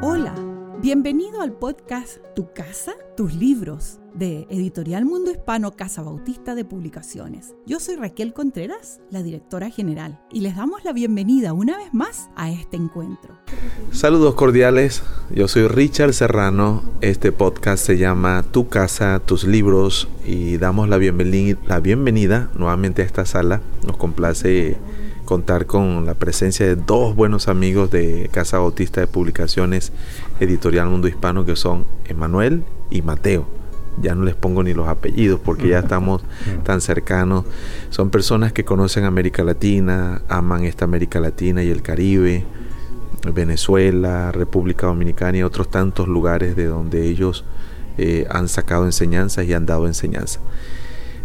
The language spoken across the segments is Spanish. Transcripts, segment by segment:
Hola, bienvenido al podcast Tu casa, tus libros de Editorial Mundo Hispano Casa Bautista de Publicaciones. Yo soy Raquel Contreras, la directora general, y les damos la bienvenida una vez más a este encuentro. Saludos cordiales, yo soy Richard Serrano, este podcast se llama Tu casa, tus libros y damos la la bienvenida nuevamente a esta sala. Nos complace contar con la presencia de dos buenos amigos de Casa Bautista de Publicaciones Editorial Mundo Hispano que son Emanuel y Mateo. Ya no les pongo ni los apellidos porque ya estamos tan cercanos. Son personas que conocen América Latina, aman esta América Latina y el Caribe, Venezuela, República Dominicana y otros tantos lugares de donde ellos eh, han sacado enseñanzas y han dado enseñanza.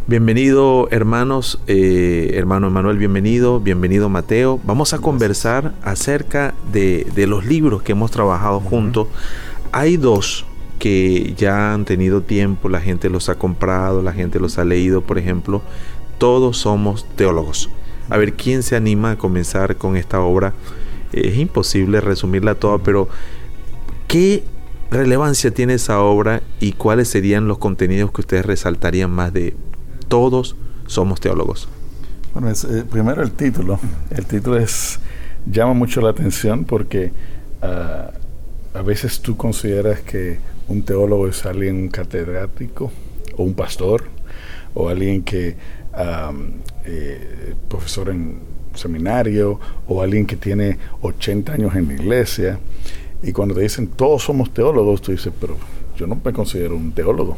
Bienvenido hermanos, eh, hermano Emanuel, bienvenido, bienvenido Mateo. Vamos a conversar acerca de, los libros que hemos trabajado juntos. Hay dos que ya han tenido tiempo, la gente los ha comprado, la gente los ha leído, por ejemplo. Todos somos teólogos. A ver, ¿quién se anima a comenzar con esta obra? Es imposible resumirla toda, pero ¿qué relevancia tiene esa obra y cuáles serían los contenidos que ustedes resaltarían más de todos somos teólogos. Bueno, eh, primero el título. El título es llama mucho la atención porque ah, a veces tú consideras que un teólogo es alguien catedrático o un pastor o alguien que eh, profesor en seminario o alguien que tiene 80 años en la iglesia y cuando te dicen todos somos teólogos tú dices pero yo no me considero un teólogo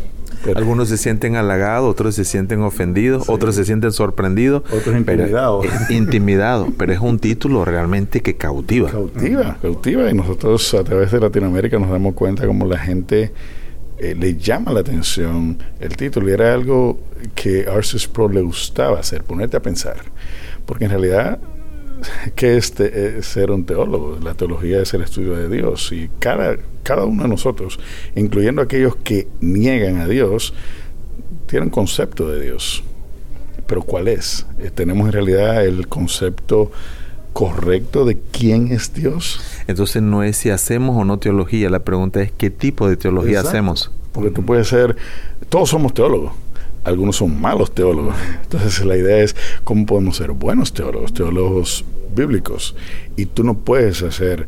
algunos se sienten halagados, otros se sienten ofendidos, otros se sienten sorprendidos. Otros intimidados. Pero, intimidados, pero es un título realmente que cautiva. Cautiva, cautiva. Y nosotros a través de Latinoamérica nos damos cuenta como la gente eh, le llama la atención el título. Y era algo que a Arceus Pro le gustaba hacer, ponerte a pensar. Porque en realidad ¿qué es ser un teólogo? La teología es el estudio de Dios y cada, cada uno de nosotros, incluyendo aquellos que niegan a Dios, tienen un concepto de Dios. Pero ¿cuál es? Eh, ¿Tenemos en realidad el concepto correcto de quién es Dios? Entonces no es si hacemos o no teología, la pregunta es qué tipo de teología hacemos. Porque tú puedes ser, todos somos teólogos, algunos son malos teólogos. Entonces la idea es cómo podemos ser buenos teólogos, teólogos bíblicos. Y tú no puedes hacer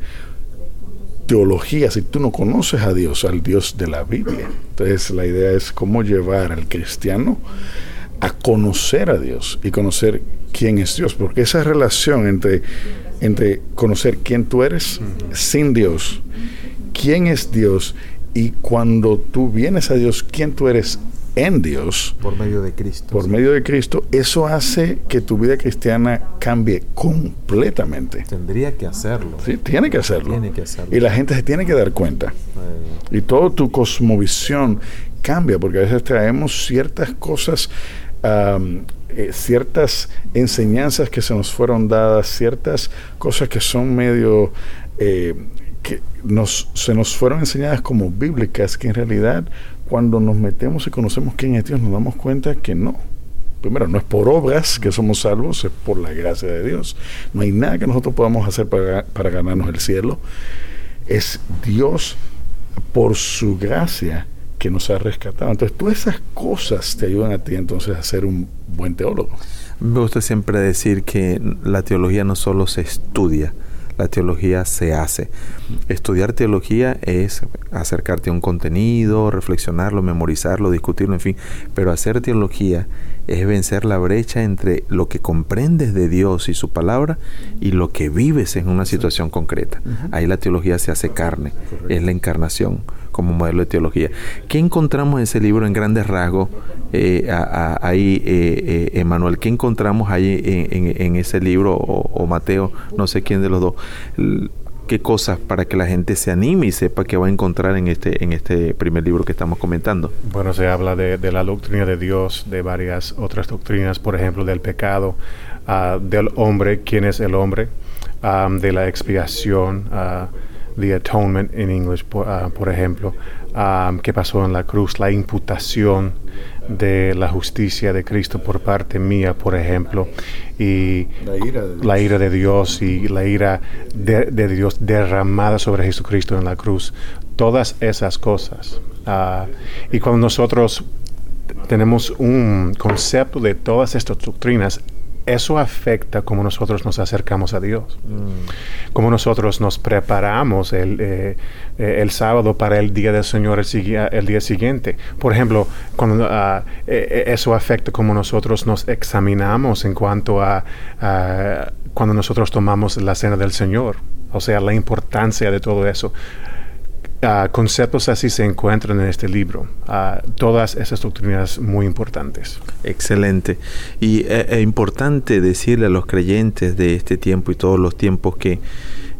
teología si tú no conoces a Dios, al Dios de la Biblia. Entonces la idea es cómo llevar al cristiano a conocer a Dios y conocer quién es Dios, porque esa relación entre, entre conocer quién tú eres sin Dios, quién es Dios y cuando tú vienes a Dios, quién tú eres en Dios. Por medio de Cristo. Por medio de Cristo, eso hace que tu vida cristiana cambie completamente. Tendría que hacerlo. Sí, tiene que hacerlo. Tiene que hacerlo. Y la gente se tiene que dar cuenta. Y toda tu cosmovisión cambia, porque a veces traemos ciertas cosas, eh, ciertas enseñanzas que se nos fueron dadas, ciertas cosas que son medio... Eh, que nos, se nos fueron enseñadas como bíblicas, que en realidad cuando nos metemos y conocemos quién es Dios, nos damos cuenta que no. Primero, no es por obras que somos salvos, es por la gracia de Dios. No hay nada que nosotros podamos hacer para, para ganarnos el cielo. Es Dios, por su gracia, que nos ha rescatado. Entonces, todas esas cosas te ayudan a ti entonces a ser un buen teólogo. Me gusta siempre decir que la teología no solo se estudia, la teología se hace. Estudiar teología es acercarte a un contenido, reflexionarlo, memorizarlo, discutirlo, en fin, pero hacer teología es vencer la brecha entre lo que comprendes de Dios y su palabra y lo que vives en una situación concreta. Ahí la teología se hace carne, es la encarnación como modelo de teología. ¿Qué encontramos en ese libro en grandes rasgos? Eh, ahí, eh, eh, Emanuel, ¿qué encontramos ahí en, ese libro? O, Mateo, no sé quién de los dos. ¿Qué cosas para que la gente se anime y sepa que va a encontrar en este, en este primer libro que estamos comentando? Bueno, se habla de, la doctrina de Dios, de varias otras doctrinas, por ejemplo, del pecado, ah, del hombre, quién es el hombre, ah, de la expiación, uh, the atonement in English, por, uh, por ejemplo, um, que pasó en la cruz, la imputación de la justicia de Cristo por parte mía, por ejemplo, y La ira de Dios. la ira de Dios y la ira de, de Dios derramada sobre Jesucristo en la cruz. Todas esas cosas. Ah, y cuando nosotros tenemos un concepto de todas estas doctrinas, eso afecta cómo nosotros nos acercamos a Dios, cómo nosotros nos preparamos el, eh, eh, el sábado para el día del Señor el, día siguiente. Por ejemplo, cuando eh, eso afecta cómo nosotros nos examinamos en cuanto a, a cuando nosotros tomamos la cena del Señor, o sea, la importancia de todo eso. Ah, conceptos así se encuentran en este libro. Ah, todas esas doctrinas muy importantes. Excelente. Y es importante decirle a los creyentes de este tiempo y todos los tiempos que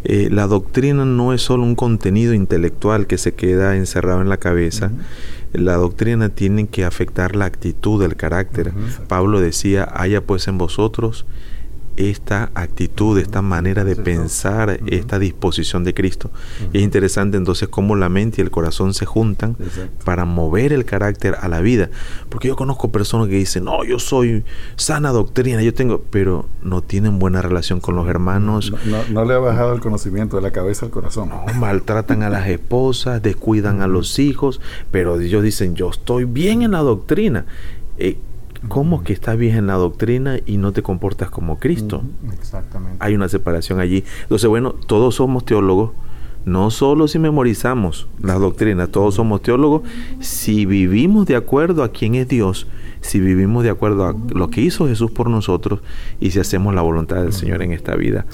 eh, la doctrina no es solo un contenido intelectual que se queda encerrado en la cabeza. La doctrina tiene que afectar la actitud, el carácter. Pablo decía, haya pues en vosotros esta actitud, esta manera de pensar, esta disposición de Cristo. Es interesante entonces cómo la mente y el corazón se juntan para mover el carácter a la vida. Porque yo conozco personas que dicen, no, yo soy sana doctrina, yo tengo, pero no tienen buena relación con los hermanos, No, no- no le ha bajado el conocimiento de la cabeza al corazón. no, maltratan a las esposas, descuidan a los hijos, pero ellos dicen, yo estoy bien en la doctrina. Eh, ¿Cómo que estás bien en la doctrina y no te comportas como Cristo? Exactamente. hay una separación allí. Entonces, bueno, todos somos teólogos, no solo si memorizamos las doctrinas, todos somos teólogos si vivimos de acuerdo a quién es Dios, si vivimos de acuerdo a lo que hizo Jesús por nosotros y si hacemos la voluntad del Señor en esta vida.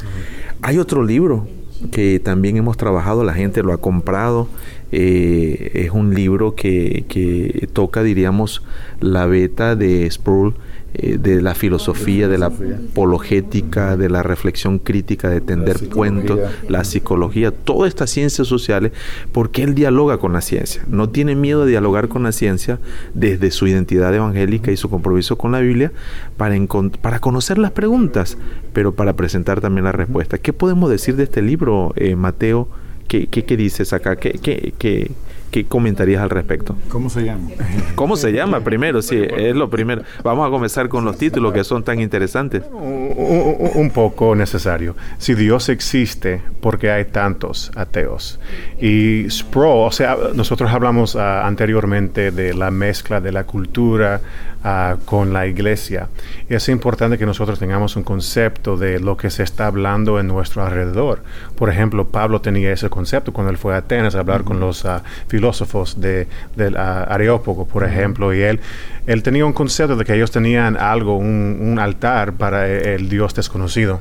Hay otro libro que también hemos trabajado, la gente lo ha comprado. Eh, es un libro que, que toca, diríamos, la beta de Sproul, eh, de la filosofía, de la apologética, de la reflexión crítica, de tender puentos, la psicología, todas estas ciencias sociales, porque él dialoga con la ciencia. No tiene miedo de dialogar con la ciencia desde su identidad evangélica y su compromiso con la Biblia para, para conocer las preguntas, pero para presentar también las respuestas. ¿Qué podemos decir de este libro, eh, Mateo? ¿Qué, qué, qué dices acá? ¿Qué, qué, qué, qué comentarías al respecto? ¿Cómo se llama? ¿Cómo se llama primero? Sí, es lo primero. Vamos a comenzar con los títulos que son tan interesantes. Un, poco necesario. Si Dios existe, ¿por qué hay tantos ateos? Y Sproul, o sea, nosotros hablamos ah, anteriormente de la mezcla de la cultura ah, con la iglesia. Y es importante que nosotros tengamos un concepto de lo que se está hablando en nuestro alrededor. Por ejemplo, Pablo tenía ese concepto cuando él fue a Atenas a hablar con los ah, filósofos de, del Areópago, por ejemplo, y él, él tenía un concepto de que ellos tenían algo, un, un altar para el Dios desconocido.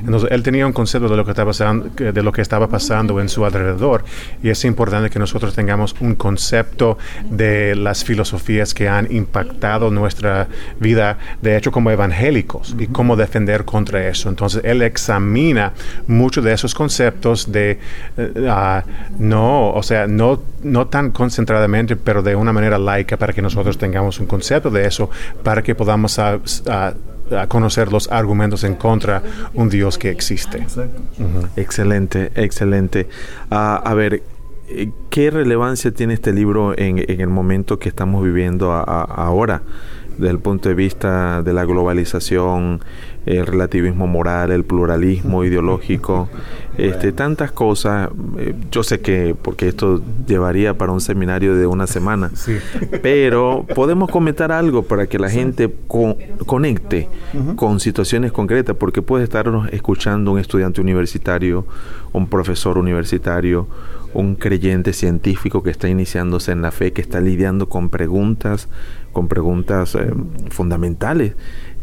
Entonces, él tenía un concepto de lo, que estaba pasando, de lo que estaba pasando en su alrededor y es importante que nosotros tengamos un concepto de las filosofías que han impactado nuestra vida, de hecho como evangélicos, y cómo defender contra eso. Entonces, él examina muchos de esos conceptos de, ah, no, o sea, no, no tan concentradamente, pero de una manera laica para que nosotros tengamos un concepto de eso, para que podamos ah, ah, a conocer los argumentos en contra un Dios que existe. Excelente, excelente. Ah, a ver, eh, ¿qué relevancia tiene este libro en, en el momento que estamos viviendo a- a- ahora? Desde el punto de vista de la globalización, el relativismo moral, el pluralismo ideológico, este, tantas cosas. Eh, Yo sé que, porque esto llevaría para un seminario de una semana, Sí. pero podemos comentar algo para que la gente co- conecte con situaciones concretas, porque puede estarnos escuchando un estudiante universitario, un profesor universitario, un creyente científico que está iniciándose en la fe, que está lidiando con preguntas, con preguntas eh, fundamentales.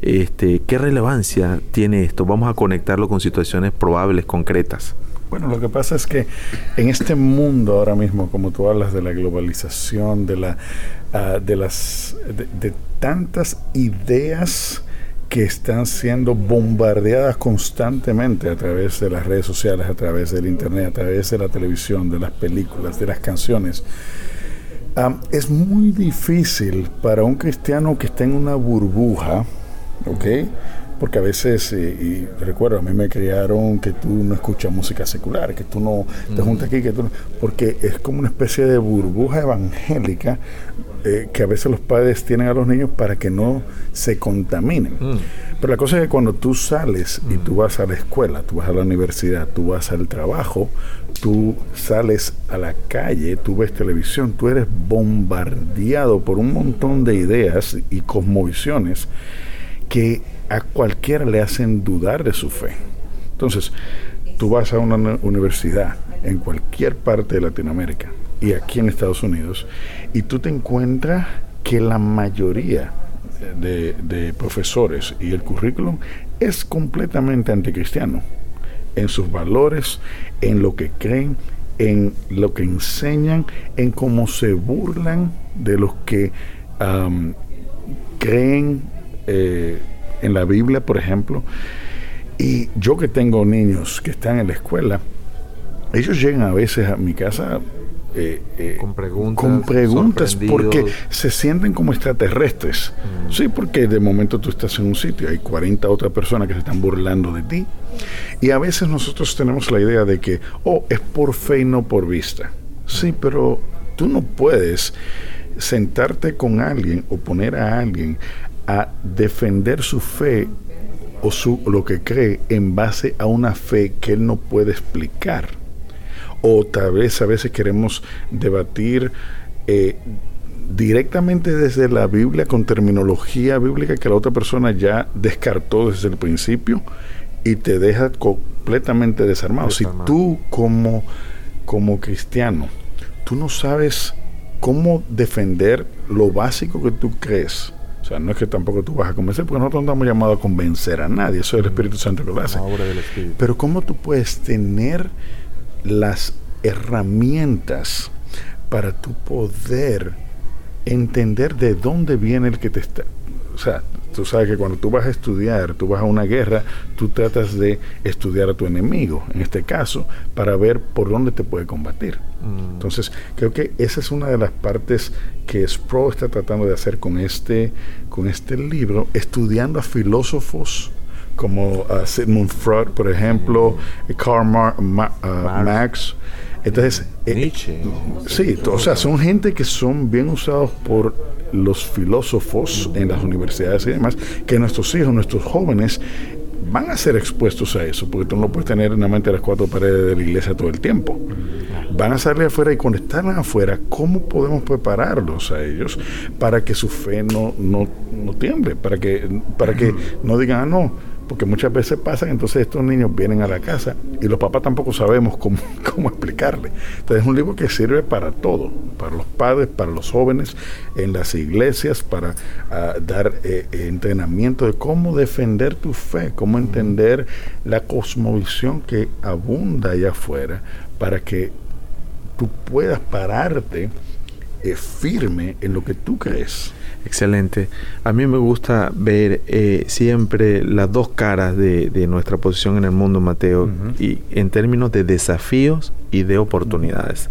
Este, ¿Qué relevancia tiene esto? Vamos a conectarlo con situaciones probables, concretas. Bueno, lo que pasa es que en este mundo ahora mismo, como tú hablas de la globalización, de la ah, de las de, de tantas ideas que están siendo bombardeadas constantemente a través de las redes sociales, a través del internet, a través de la televisión, de las películas, de las canciones. Es muy difícil para un cristiano que está en una burbuja, ¿ok? Porque a veces, eh, y recuerdo, a mí me criaron que tú no escuchas música secular, que tú no te juntas aquí, que tú no, porque es como una especie de burbuja evangélica eh, que a veces los padres tienen a los niños para que no se contaminen. Mm. Pero la cosa es que cuando tú sales y tú vas a la escuela, tú vas a la universidad, tú vas al trabajo, tú sales a la calle, tú ves televisión, tú eres bombardeado por un montón de ideas y cosmovisiones que a cualquiera le hacen dudar de su fe. Entonces, tú vas a una universidad en cualquier parte de Latinoamérica y aquí en Estados Unidos y tú te encuentras que la mayoría de, profesores y el currículum es completamente anticristiano en sus valores, en lo que creen, en lo que enseñan, en cómo se burlan de los que creen eh, en la Biblia, por ejemplo. Y yo que tengo niños que están en la escuela, ellos llegan a veces a mi casa eh, eh, con preguntas, con preguntas porque se sienten como extraterrestres. Mm. Sí, porque de momento tú estás en un sitio, hay 40 otras personas que se están burlando de ti. Y a veces nosotros tenemos la idea de que, oh, es por fe y no por vista. Sí, pero tú no puedes sentarte con alguien o poner a alguien a defender su fe o su, lo que cree en base a una fe que él no puede explicar o tal vez a veces queremos debatir eh, directamente desde la Biblia con terminología bíblica que la otra persona ya descartó desde el principio y te deja completamente desarmado. Si tú como, como cristiano, tú no sabes cómo defender lo básico que tú crees, o sea, no es que tampoco tú vas a convencer, porque nosotros no estamos llamados a convencer a nadie, eso es el Espíritu Santo que lo hace. Pero cómo tú puedes tener las herramientas para tu poder entender de dónde viene el que te está... O sea, tú sabes que cuando tú vas a estudiar, tú vas a una guerra, tú tratas de estudiar a tu enemigo, en este caso, para ver por dónde te puede combatir. Mm. Entonces, creo que esa es una de las partes que Sproul está tratando de hacer con este, con este libro, estudiando a filósofos como uh, Sigmund Freud, por ejemplo, Karl uh, Marx. Entonces, eh, sí, o sea, son gente que son bien usados por los filósofos en las universidades y demás, que nuestros hijos, nuestros jóvenes van a ser expuestos a eso, porque tú no puedes tener en la mente las cuatro paredes de la iglesia todo el tiempo. Van a salir afuera y cuando están afuera, ¿cómo podemos prepararlos a ellos para que su fe no, no, no tiemble? Para que, para que no digan, ah, no, porque muchas veces pasan, entonces estos niños vienen a la casa y los papás tampoco sabemos cómo, cómo explicarle. Entonces es un libro que sirve para todo, para los padres, para los jóvenes, en las iglesias, para ah, dar eh, entrenamiento de cómo defender tu fe, cómo entender la cosmovisión que abunda allá afuera, para que tú puedas pararte eh, firme en lo que tú crees. Excelente. A mí me gusta ver eh, siempre las dos caras de, nuestra posición en el mundo, Mateo, y en términos de desafíos y de oportunidades.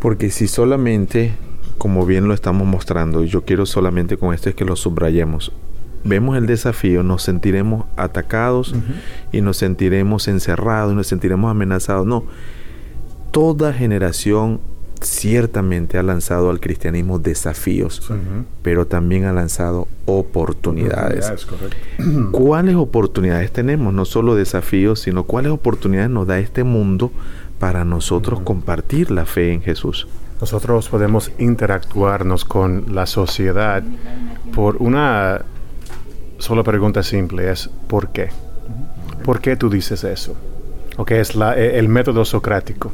Porque si solamente, como bien lo estamos mostrando, y yo quiero solamente con esto es que lo subrayemos, vemos el desafío, nos sentiremos atacados y nos sentiremos encerrados y nos sentiremos amenazados. No, toda generación ciertamente ha lanzado al cristianismo desafíos, pero también ha lanzado oportunidades. ¿Cuáles oportunidades tenemos? No solo desafíos, sino cuáles oportunidades nos da este mundo para nosotros compartir la fe en Jesús. Nosotros podemos interactuarnos con la sociedad por una sola pregunta simple, es ¿por qué? ¿Por qué tú dices eso? ¿O qué es la, el método socrático?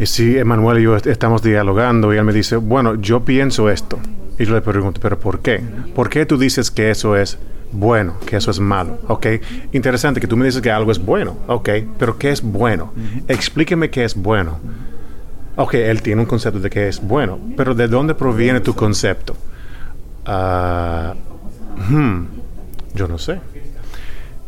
Y si Emanuel y yo estamos dialogando y él me dice, bueno, yo pienso esto. Y yo le pregunto, ¿pero por qué? ¿Por qué tú dices que eso es bueno, que eso es malo? ¿Ok? Interesante que tú me dices que algo es bueno. ¿Ok? Pero ¿qué es bueno? Explíqueme qué es bueno. Ok, él tiene un concepto de qué es bueno, pero ¿de dónde proviene tu concepto? Ah, hmm, yo no sé.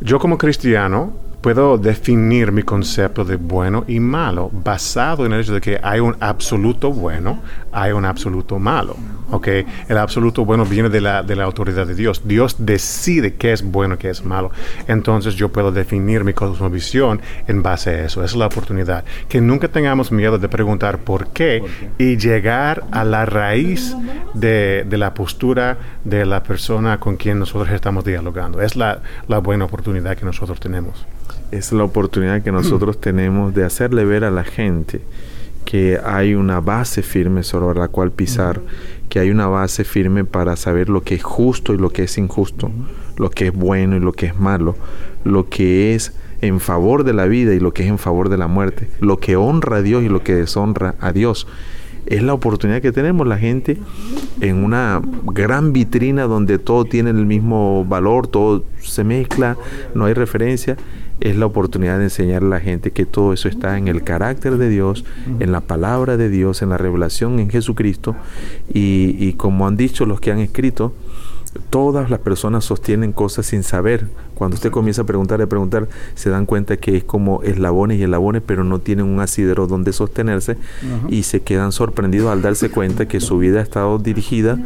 Yo como cristiano puedo definir mi concepto de bueno y malo basado en el hecho de que hay un absoluto bueno, hay un absoluto malo. ¿Ok? El absoluto bueno viene de la, de la autoridad de Dios. Dios decide qué es bueno, qué es malo. Entonces yo puedo definir mi cosmovisión en base a eso. Esa es la oportunidad. Que nunca tengamos miedo de preguntar por qué, y llegar a la raíz de, de, la postura de la persona con quien nosotros estamos dialogando. Es la, la buena oportunidad que nosotros tenemos. Es la oportunidad que nosotros tenemos de hacerle ver a la gente que hay una base firme sobre la cual pisar, que hay una base firme para saber lo que es justo y lo que es injusto, lo que es bueno y lo que es malo, lo que es en favor de la vida y lo que es en favor de la muerte, lo que honra a Dios y lo que deshonra a Dios. Es la oportunidad que tenemos la gente en una gran vitrina donde todo tiene el mismo valor, todo se mezcla, no hay referencia es la oportunidad de enseñar a la gente que todo eso está en el carácter de Dios, en la palabra de Dios, en la revelación en Jesucristo. Y, y como han dicho los que han escrito, todas las personas sostienen cosas sin saber. Cuando usted comienza a preguntar y a preguntar, se dan cuenta que es como eslabones y eslabones, pero no tienen un asidero donde sostenerse y se quedan sorprendidos al darse cuenta que su vida ha estado dirigida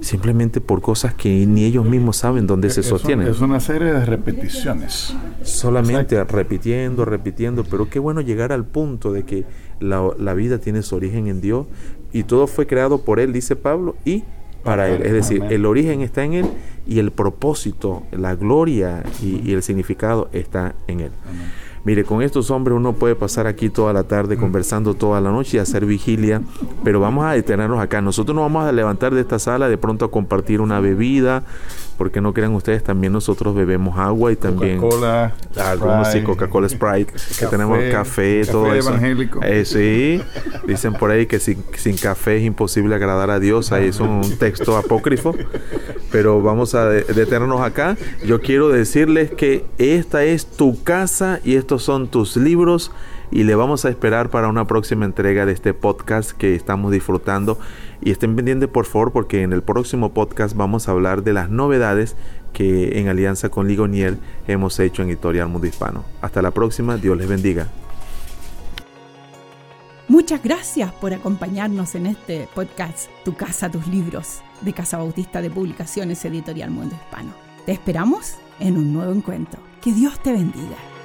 simplemente por cosas que ni ellos mismos saben dónde se sostienen. Es una serie de repeticiones. Solamente repitiendo, repitiendo, pero qué bueno llegar al punto de que la, la vida tiene su origen en Dios y todo fue creado por Él, dice Pablo, y para Él. Es decir, el origen está en Él y el propósito, la gloria y, el significado está en Él. Mire, con estos hombres uno puede pasar aquí toda la tarde conversando toda la noche y hacer vigilia, pero vamos a detenernos acá. Nosotros nos vamos a levantar de esta sala de pronto a compartir una bebida, porque no crean ustedes, también nosotros bebemos agua y también Coca-Cola, algunos sí, Coca-Cola Sprite, que tenemos café, todo eso. evangélico. Eh, sí, dicen por ahí que sin, sin, café es imposible agradar a Dios, ahí es un texto apócrifo, pero vamos a detenernos acá. Yo quiero decirles que esta es tu casa y estos son tus libros y le vamos a esperar para una próxima entrega de este podcast que estamos disfrutando. Y estén pendientes por favor porque en el próximo podcast vamos a hablar de las novedades que en alianza con Ligonier hemos hecho en Editorial Mundo Hispano. Hasta la próxima, Dios les bendiga. Muchas gracias por acompañarnos en este podcast Tu casa, tus libros de Casa Bautista de Publicaciones Editorial Mundo Hispano. Te esperamos en un nuevo encuentro. Que Dios te bendiga.